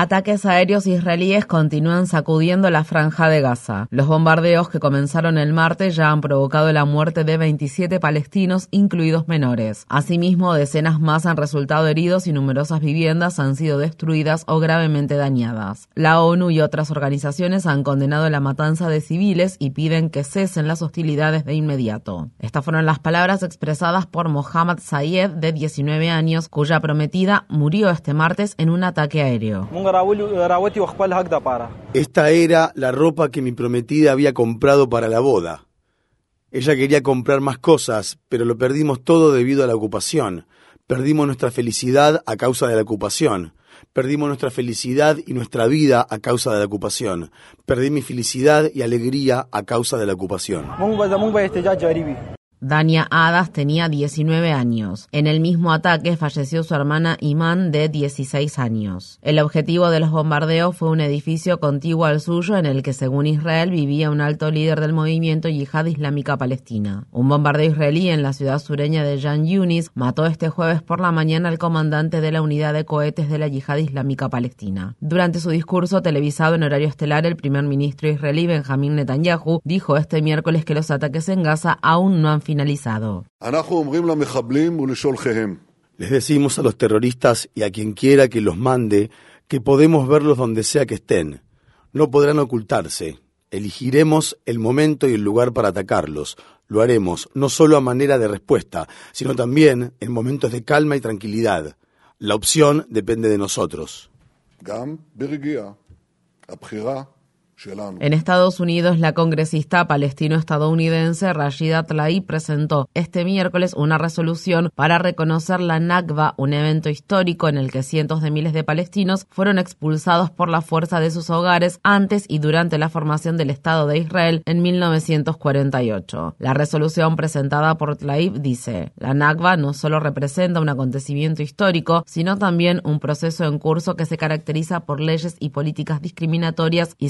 Ataques aéreos israelíes continúan sacudiendo la franja de Gaza. Los bombardeos que comenzaron el martes ya han provocado la muerte de 27 palestinos, incluidos menores. Asimismo, decenas más han resultado heridos y numerosas viviendas han sido destruidas o gravemente dañadas. La ONU y otras organizaciones han condenado la matanza de civiles y piden que cesen las hostilidades de inmediato. Estas fueron las palabras expresadas por Mohammad Sayed, de 19 años, cuya prometida murió este martes en un ataque aéreo. Esta era la ropa que mi prometida había comprado para la boda. Ella quería comprar más cosas, pero lo perdimos todo debido a la ocupación. Perdimos nuestra felicidad a causa de la ocupación. Perdimos nuestra felicidad y nuestra vida a causa de la ocupación. Perdí mi felicidad y alegría a causa de la ocupación. Dania Adas tenía 19 años. En el mismo ataque falleció su hermana Iman de 16 años. El objetivo de los bombardeos fue un edificio contiguo al suyo en el que según Israel vivía un alto líder del movimiento yihad islámica palestina. Un bombardeo israelí en la ciudad sureña de Jan Yunis mató este jueves por la mañana al comandante de la unidad de cohetes de la yihad islámica palestina. Durante su discurso televisado en horario estelar, el primer ministro israelí Benjamín Netanyahu dijo este miércoles que los ataques en Gaza aún no han finalizado. Les decimos a los terroristas y a quien quiera que los mande que podemos verlos donde sea que estén. No podrán ocultarse. Elegiremos el momento y el lugar para atacarlos. Lo haremos no solo a manera de respuesta, sino también en momentos de calma y tranquilidad. La opción depende de nosotros. En Estados Unidos, la congresista palestino-estadounidense Rashida Tlaib presentó este miércoles una resolución para reconocer la Nakba, un evento histórico en el que cientos de miles de palestinos fueron expulsados por la fuerza de sus hogares antes y durante la formación del Estado de Israel en 1948. La resolución presentada por Tlaib dice, la Nakba no solo representa un acontecimiento histórico, sino también un proceso en curso que se caracteriza por leyes y políticas discriminatorias y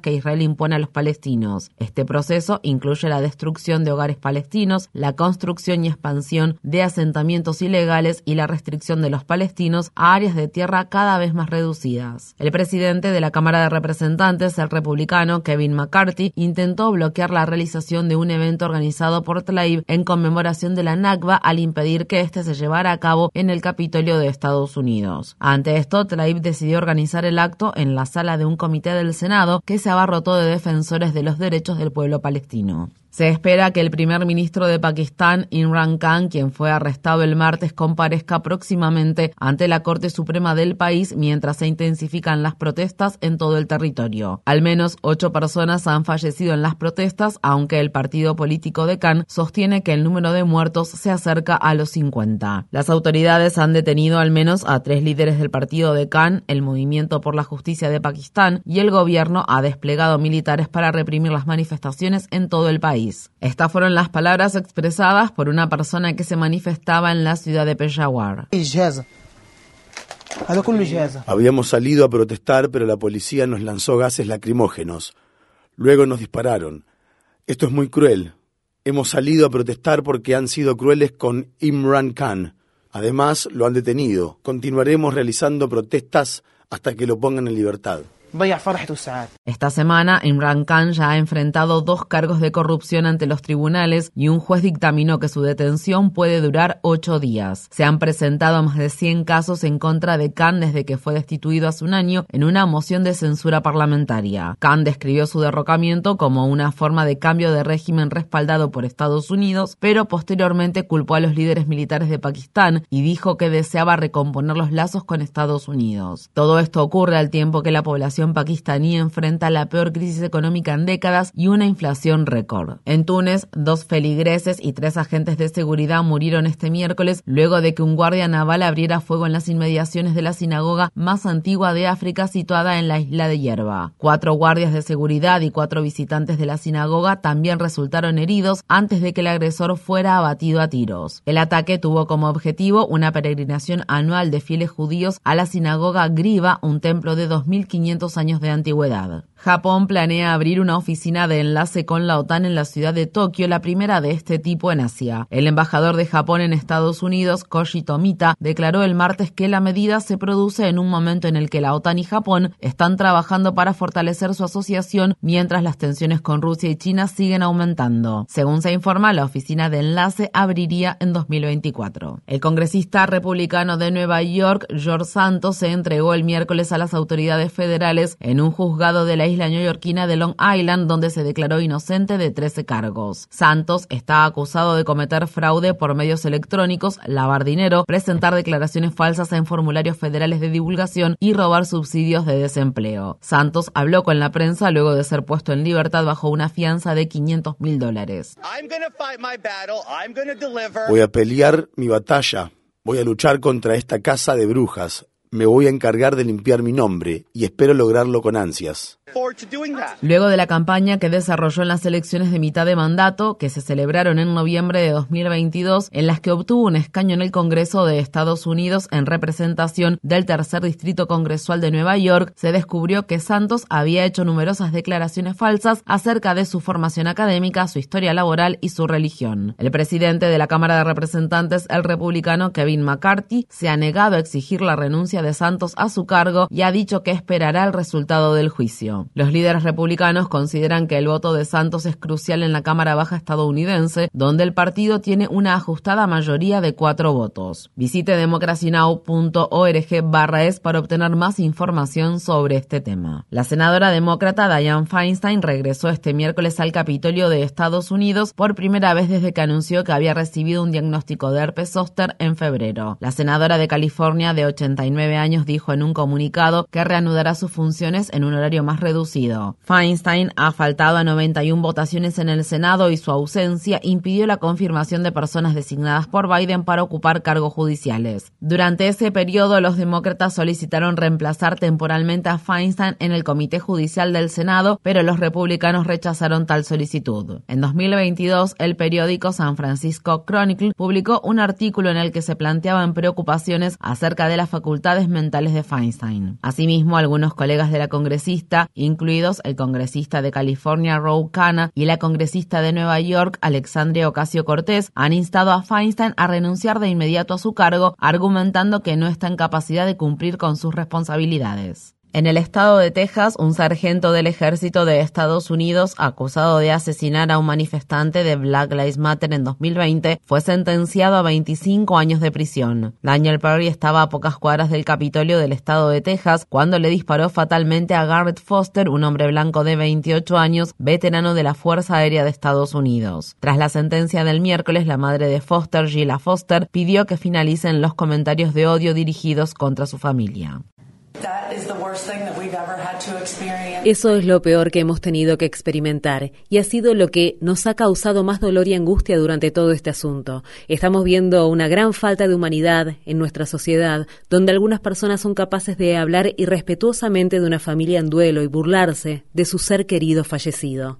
que Israel impone a los palestinos. Este proceso incluye la destrucción de hogares palestinos, la construcción y expansión de asentamientos ilegales y la restricción de los palestinos a áreas de tierra cada vez más reducidas. El presidente de la Cámara de Representantes, el republicano Kevin McCarthy, intentó bloquear la realización de un evento organizado por Tlaib en conmemoración de la Nakba al impedir que éste se llevara a cabo en el Capitolio de Estados Unidos. Ante esto, Tlaib decidió organizar el acto en la sala de un comité del Senado que se abarrotó de defensores de los derechos del pueblo palestino. Se espera que el primer ministro de Pakistán, Imran Khan, quien fue arrestado el martes, comparezca próximamente ante la Corte Suprema del país mientras se intensifican las protestas en todo el territorio. Al menos ocho personas han fallecido en las protestas, aunque el partido político de Khan sostiene que el número de muertos se acerca a los 50. Las autoridades han detenido al menos a tres líderes del partido de Khan, el Movimiento por la Justicia de Pakistán y el gobierno ha desplegado militares para reprimir las manifestaciones en todo el país. Estas fueron las palabras expresadas por una persona que se manifestaba en la ciudad de Peshawar. Habíamos salido a protestar, pero la policía nos lanzó gases lacrimógenos. Luego nos dispararon. Esto es muy cruel. Hemos salido a protestar porque han sido crueles con Imran Khan. Además, lo han detenido. Continuaremos realizando protestas hasta que lo pongan en libertad. Esta semana, Imran Khan ya ha enfrentado dos cargos de corrupción ante los tribunales y un juez dictaminó que su detención puede durar ocho días. Se han presentado más de 100 casos en contra de Khan desde que fue destituido hace un año en una moción de censura parlamentaria. Khan describió su derrocamiento como una forma de cambio de régimen respaldado por Estados Unidos, pero posteriormente culpó a los líderes militares de Pakistán y dijo que deseaba recomponer los lazos con Estados Unidos. Todo esto ocurre al tiempo que la población población pakistaní enfrenta la peor crisis económica en décadas y una inflación récord. En Túnez, dos feligreses y tres agentes de seguridad murieron este miércoles luego de que un guardia naval abriera fuego en las inmediaciones de la sinagoga más antigua de África situada en la isla de Hierba. Cuatro guardias de seguridad y cuatro visitantes de la sinagoga también resultaron heridos antes de que el agresor fuera abatido a tiros. El ataque tuvo como objetivo una peregrinación anual de fieles judíos a la sinagoga Griva, un templo de 2.500 años de antigüedad. Japón planea abrir una oficina de enlace con la OTAN en la ciudad de Tokio, la primera de este tipo en Asia. El embajador de Japón en Estados Unidos, Koji Tomita, declaró el martes que la medida se produce en un momento en el que la OTAN y Japón están trabajando para fortalecer su asociación mientras las tensiones con Rusia y China siguen aumentando. Según se informa, la oficina de enlace abriría en 2024. El congresista republicano de Nueva York, George Santos, se entregó el miércoles a las autoridades federales en un juzgado de la isla neoyorquina de Long Island, donde se declaró inocente de 13 cargos. Santos está acusado de cometer fraude por medios electrónicos, lavar dinero, presentar declaraciones falsas en formularios federales de divulgación y robar subsidios de desempleo. Santos habló con la prensa luego de ser puesto en libertad bajo una fianza de 500 mil dólares. Voy a pelear mi batalla. Voy a luchar contra esta casa de brujas. Me voy a encargar de limpiar mi nombre y espero lograrlo con ansias. Luego de la campaña que desarrolló en las elecciones de mitad de mandato, que se celebraron en noviembre de 2022, en las que obtuvo un escaño en el Congreso de Estados Unidos en representación del tercer distrito congresual de Nueva York, se descubrió que Santos había hecho numerosas declaraciones falsas acerca de su formación académica, su historia laboral y su religión. El presidente de la Cámara de Representantes, el republicano Kevin McCarthy, se ha negado a exigir la renuncia de Santos a su cargo y ha dicho que esperará el resultado del juicio. Los líderes republicanos consideran que el voto de Santos es crucial en la Cámara Baja estadounidense, donde el partido tiene una ajustada mayoría de cuatro votos. Visite democracynow.org barra es para obtener más información sobre este tema. La senadora demócrata Dianne Feinstein regresó este miércoles al Capitolio de Estados Unidos por primera vez desde que anunció que había recibido un diagnóstico de herpes zóster en febrero. La senadora de California de 89 años dijo en un comunicado que reanudará sus funciones en un horario más reducido Feinstein ha faltado a 91 votaciones en el Senado y su ausencia impidió la confirmación de personas designadas por Biden para ocupar cargos judiciales. Durante ese periodo, los demócratas solicitaron reemplazar temporalmente a Feinstein en el Comité Judicial del Senado, pero los republicanos rechazaron tal solicitud. En 2022, el periódico San Francisco Chronicle publicó un artículo en el que se planteaban preocupaciones acerca de las facultades mentales de Feinstein. Asimismo, algunos colegas de la congresista incluidos el congresista de California Ro Khanna y la congresista de Nueva York Alexandria Ocasio Cortés, han instado a Feinstein a renunciar de inmediato a su cargo, argumentando que no está en capacidad de cumplir con sus responsabilidades. En el estado de Texas, un sargento del ejército de Estados Unidos acusado de asesinar a un manifestante de Black Lives Matter en 2020 fue sentenciado a 25 años de prisión. Daniel Perry estaba a pocas cuadras del Capitolio del estado de Texas cuando le disparó fatalmente a Garrett Foster, un hombre blanco de 28 años, veterano de la Fuerza Aérea de Estados Unidos. Tras la sentencia del miércoles, la madre de Foster, Gila Foster, pidió que finalicen los comentarios de odio dirigidos contra su familia. Eso es lo peor que hemos tenido que experimentar y ha sido lo que nos ha causado más dolor y angustia durante todo este asunto. Estamos viendo una gran falta de humanidad en nuestra sociedad, donde algunas personas son capaces de hablar irrespetuosamente de una familia en duelo y burlarse de su ser querido fallecido.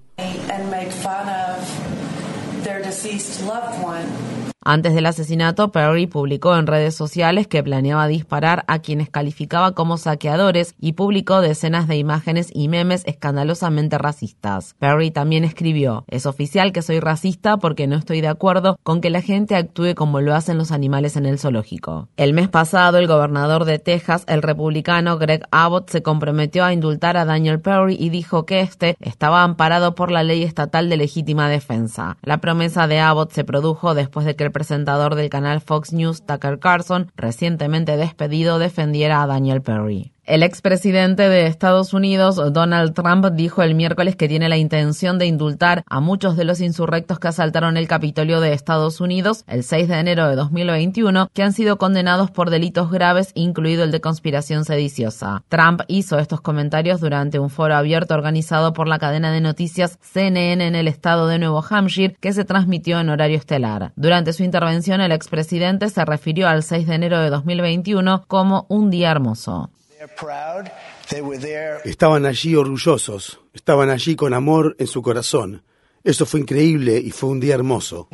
Antes del asesinato, Perry publicó en redes sociales que planeaba disparar a quienes calificaba como saqueadores y publicó decenas de imágenes y memes escandalosamente racistas. Perry también escribió, es oficial que soy racista porque no estoy de acuerdo con que la gente actúe como lo hacen los animales en el zoológico. El mes pasado, el gobernador de Texas, el republicano Greg Abbott, se comprometió a indultar a Daniel Perry y dijo que este estaba amparado por la ley estatal de legítima defensa. La promesa de Abbott se produjo después de que el presentador del canal Fox News, Tucker Carlson, recientemente despedido, defendiera a Daniel Perry. El expresidente de Estados Unidos, Donald Trump, dijo el miércoles que tiene la intención de indultar a muchos de los insurrectos que asaltaron el Capitolio de Estados Unidos el 6 de enero de 2021, que han sido condenados por delitos graves, incluido el de conspiración sediciosa. Trump hizo estos comentarios durante un foro abierto organizado por la cadena de noticias CNN en el estado de Nuevo Hampshire, que se transmitió en horario estelar. Durante su intervención, el expresidente se refirió al 6 de enero de 2021 como un día hermoso. Estaban allí orgullosos, estaban allí con amor en su corazón. Eso fue increíble y fue un día hermoso.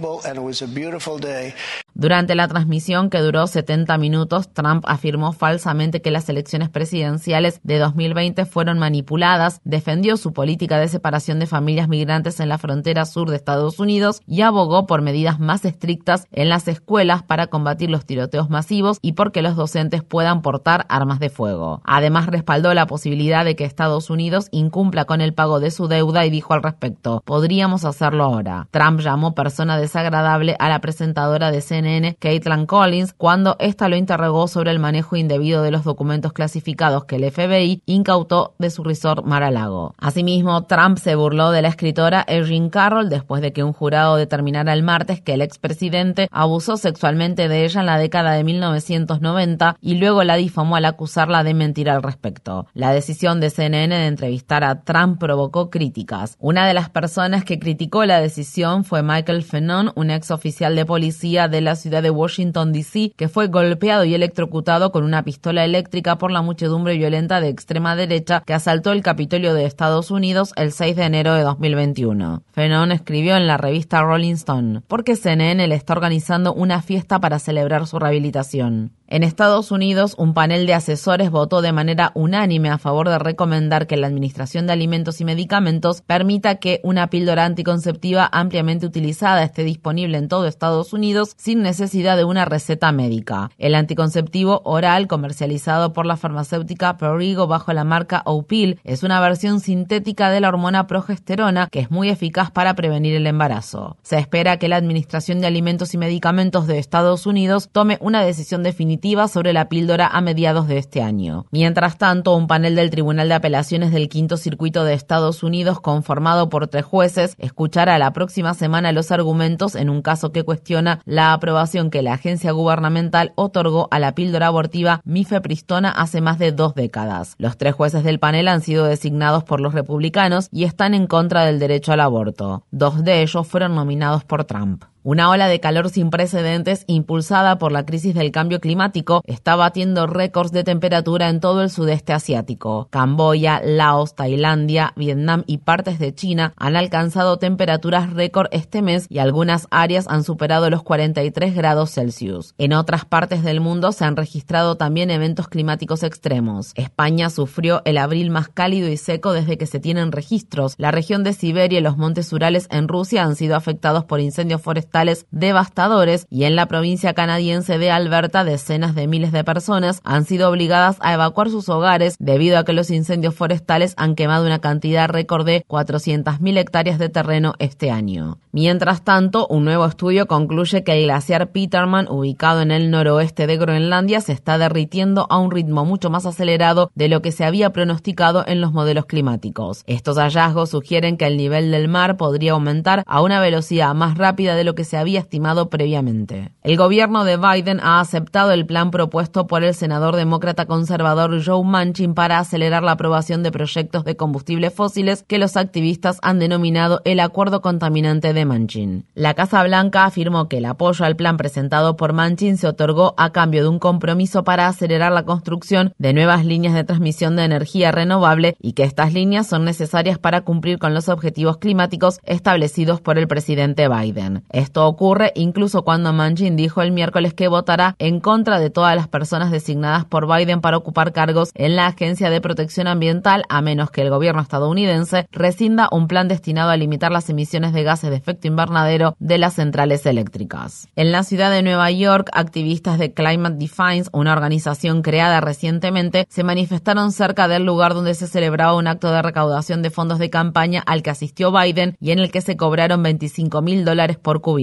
Durante la transmisión que duró 70 minutos, Trump afirmó falsamente que las elecciones presidenciales de 2020 fueron manipuladas, defendió su política de separación de familias migrantes en la frontera sur de Estados Unidos y abogó por medidas más estrictas en las escuelas para combatir los tiroteos masivos y porque los docentes puedan portar armas de fuego. Además, respaldó la posibilidad de que Estados Unidos incumpla con el pago de su deuda y dijo al respecto, podríamos hacerlo ahora. Trump llamó persona desagradable a la presentadora de CNN, Caitlin Collins, cuando ésta lo interrogó sobre el manejo indebido de los documentos clasificados que el FBI incautó de su resort Mar-a-Lago. Asimismo, Trump se burló de la escritora Erin Carroll después de que un jurado determinara el martes que el expresidente abusó sexualmente de ella en la década de 1990 y luego la difamó al acusarla de mentir al respecto. La decisión de CNN de entrevistar a Trump provocó críticas. Una de las personas que criticó la decisión fue Michael Fennon, un ex oficial de policía de la ciudad de Washington, D.C., que fue golpeado y electrocutado con una pistola eléctrica por la muchedumbre violenta de extrema derecha que asaltó el Capitolio de Estados Unidos el 6 de enero de 2021. Fennon escribió en la revista Rolling Stone, porque CNN le está organizando una fiesta para celebrar su rehabilitación. En Estados Unidos, un panel de asesores votó de manera unánime a favor de recomendar que la Administración de Alimentos y Medicamentos permita que una píldora anticonceptiva ampliamente utilizada esté disponible en todo Estados Unidos sin necesidad de una receta médica. El anticonceptivo oral comercializado por la farmacéutica Prorigo bajo la marca Opil es una versión sintética de la hormona progesterona que es muy eficaz para prevenir el embarazo. Se espera que la Administración de Alimentos y Medicamentos de Estados Unidos tome una decisión definitiva sobre la píldora a mediados de este año. Mientras tanto, un panel del Tribunal de Apelaciones del Quinto Circuito de Estados Unidos, conformado por tres jueces, escuchará la próxima semana los argumentos en un caso que cuestiona la aprobación que la agencia gubernamental otorgó a la píldora abortiva mifepristona hace más de dos décadas. Los tres jueces del panel han sido designados por los republicanos y están en contra del derecho al aborto. Dos de ellos fueron nominados por Trump. Una ola de calor sin precedentes impulsada por la crisis del cambio climático está batiendo récords de temperatura en todo el sudeste asiático. Camboya, Laos, Tailandia, Vietnam y partes de China han alcanzado temperaturas récord este mes y algunas áreas han superado los 43 grados Celsius. En otras partes del mundo se han registrado también eventos climáticos extremos. España sufrió el abril más cálido y seco desde que se tienen registros. La región de Siberia y los montes Urales en Rusia han sido afectados por incendios forestales devastadores y en la provincia canadiense de Alberta decenas de miles de personas han sido obligadas a evacuar sus hogares debido a que los incendios forestales han quemado una cantidad récord de 400.000 hectáreas de terreno este año. Mientras tanto, un nuevo estudio concluye que el glaciar Peterman, ubicado en el noroeste de Groenlandia, se está derritiendo a un ritmo mucho más acelerado de lo que se había pronosticado en los modelos climáticos. Estos hallazgos sugieren que el nivel del mar podría aumentar a una velocidad más rápida de lo que se había estimado previamente. El gobierno de Biden ha aceptado el plan propuesto por el senador demócrata conservador Joe Manchin para acelerar la aprobación de proyectos de combustibles fósiles que los activistas han denominado el acuerdo contaminante de Manchin. La Casa Blanca afirmó que el apoyo al plan presentado por Manchin se otorgó a cambio de un compromiso para acelerar la construcción de nuevas líneas de transmisión de energía renovable y que estas líneas son necesarias para cumplir con los objetivos climáticos establecidos por el presidente Biden. Ocurre incluso cuando Manchin dijo el miércoles que votará en contra de todas las personas designadas por Biden para ocupar cargos en la Agencia de Protección Ambiental, a menos que el gobierno estadounidense rescinda un plan destinado a limitar las emisiones de gases de efecto invernadero de las centrales eléctricas. En la ciudad de Nueva York, activistas de Climate Defines, una organización creada recientemente, se manifestaron cerca del lugar donde se celebraba un acto de recaudación de fondos de campaña al que asistió Biden y en el que se cobraron 25 mil dólares por cubierto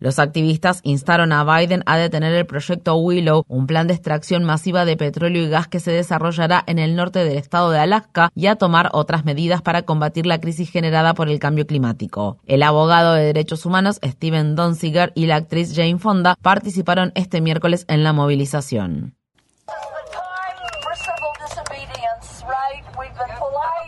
Los activistas instaron a Biden a detener el proyecto Willow, un plan de extracción masiva de petróleo y gas que se desarrollará en el norte del estado de Alaska y a tomar otras medidas para combatir la crisis generada por el cambio climático. El abogado de derechos humanos Steven Donziger y la actriz Jane Fonda participaron este miércoles en la movilización.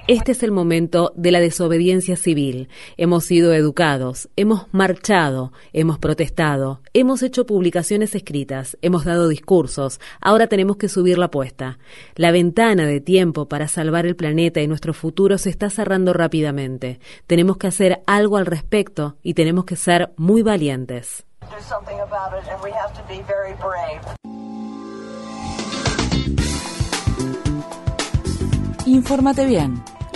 Este es el momento de la desobediencia civil. Hemos sido educados, hemos marchado, hemos protestado, hemos hecho publicaciones escritas, hemos dado discursos, ahora tenemos que subir la apuesta. La ventana de tiempo para salvar el planeta y nuestro futuro se está cerrando rápidamente. Tenemos que hacer algo al respecto y tenemos que ser muy valientes. Infórmate bien